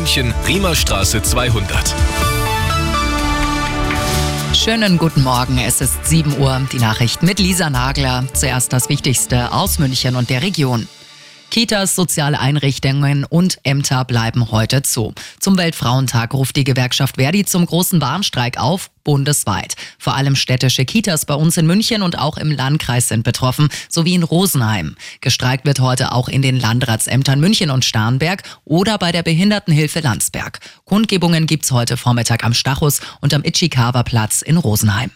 München, Riemerstraße 200. Schönen guten Morgen, es ist 7 Uhr. Die Nachricht mit Lisa Nagler. Zuerst das Wichtigste aus München und der Region. Kitas, soziale Einrichtungen und Ämter bleiben heute zu. Zum Weltfrauentag ruft die Gewerkschaft Verdi zum großen Warnstreik auf, bundesweit. Vor allem städtische Kitas bei uns in München und auch im Landkreis sind betroffen, sowie in Rosenheim. Gestreikt wird heute auch in den Landratsämtern München und Starnberg oder bei der Behindertenhilfe Landsberg. Kundgebungen gibt's heute Vormittag am Stachus und am Ichikawa Platz in Rosenheim.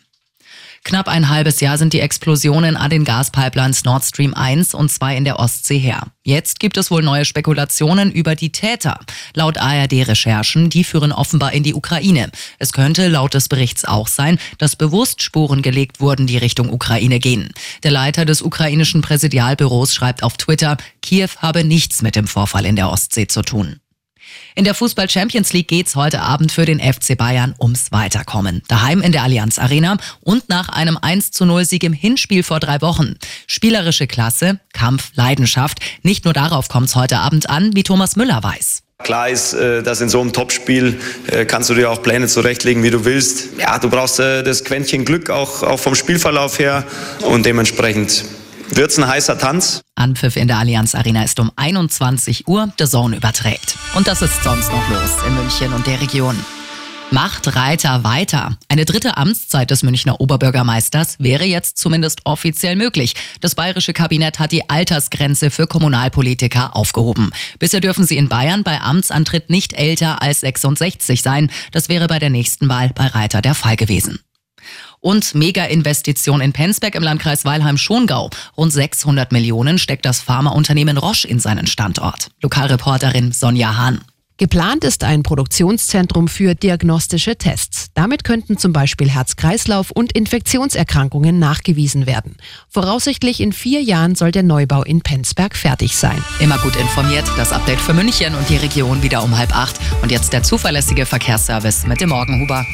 Knapp ein halbes Jahr sind die Explosionen an den Gaspipelines Nord Stream 1 und 2 in der Ostsee her. Jetzt gibt es wohl neue Spekulationen über die Täter. Laut ARD-Recherchen, die führen offenbar in die Ukraine. Es könnte laut des Berichts auch sein, dass bewusst Spuren gelegt wurden, die Richtung Ukraine gehen. Der Leiter des ukrainischen Präsidialbüros schreibt auf Twitter, Kiew habe nichts mit dem Vorfall in der Ostsee zu tun. In der Fußball Champions League geht's heute Abend für den FC Bayern ums Weiterkommen. Daheim in der Allianz Arena und nach einem 1 zu 0 Sieg im Hinspiel vor drei Wochen. Spielerische Klasse, Kampf, Leidenschaft. Nicht nur darauf kommt's heute Abend an, wie Thomas Müller weiß. Klar ist, äh, dass in so einem Topspiel äh, kannst du dir auch Pläne zurechtlegen, wie du willst. Ja, du brauchst äh, das Quäntchen Glück auch, auch vom Spielverlauf her und dementsprechend wird's ein heißer Tanz. Anpfiff in der Allianz Arena ist um 21 Uhr. The Zone überträgt. Und das ist sonst noch los in München und der Region. Macht Reiter weiter. Eine dritte Amtszeit des Münchner Oberbürgermeisters wäre jetzt zumindest offiziell möglich. Das bayerische Kabinett hat die Altersgrenze für Kommunalpolitiker aufgehoben. Bisher dürfen sie in Bayern bei Amtsantritt nicht älter als 66 sein. Das wäre bei der nächsten Wahl bei Reiter der Fall gewesen. Und Mega-Investition in Penzberg im Landkreis Weilheim-Schongau. Rund 600 Millionen steckt das Pharmaunternehmen Roche in seinen Standort. Lokalreporterin Sonja Hahn. Geplant ist ein Produktionszentrum für diagnostische Tests. Damit könnten zum Beispiel Herz-Kreislauf- und Infektionserkrankungen nachgewiesen werden. Voraussichtlich in vier Jahren soll der Neubau in Penzberg fertig sein. Immer gut informiert, das Update für München und die Region wieder um halb acht. Und jetzt der zuverlässige Verkehrsservice mit dem Morgenhuber.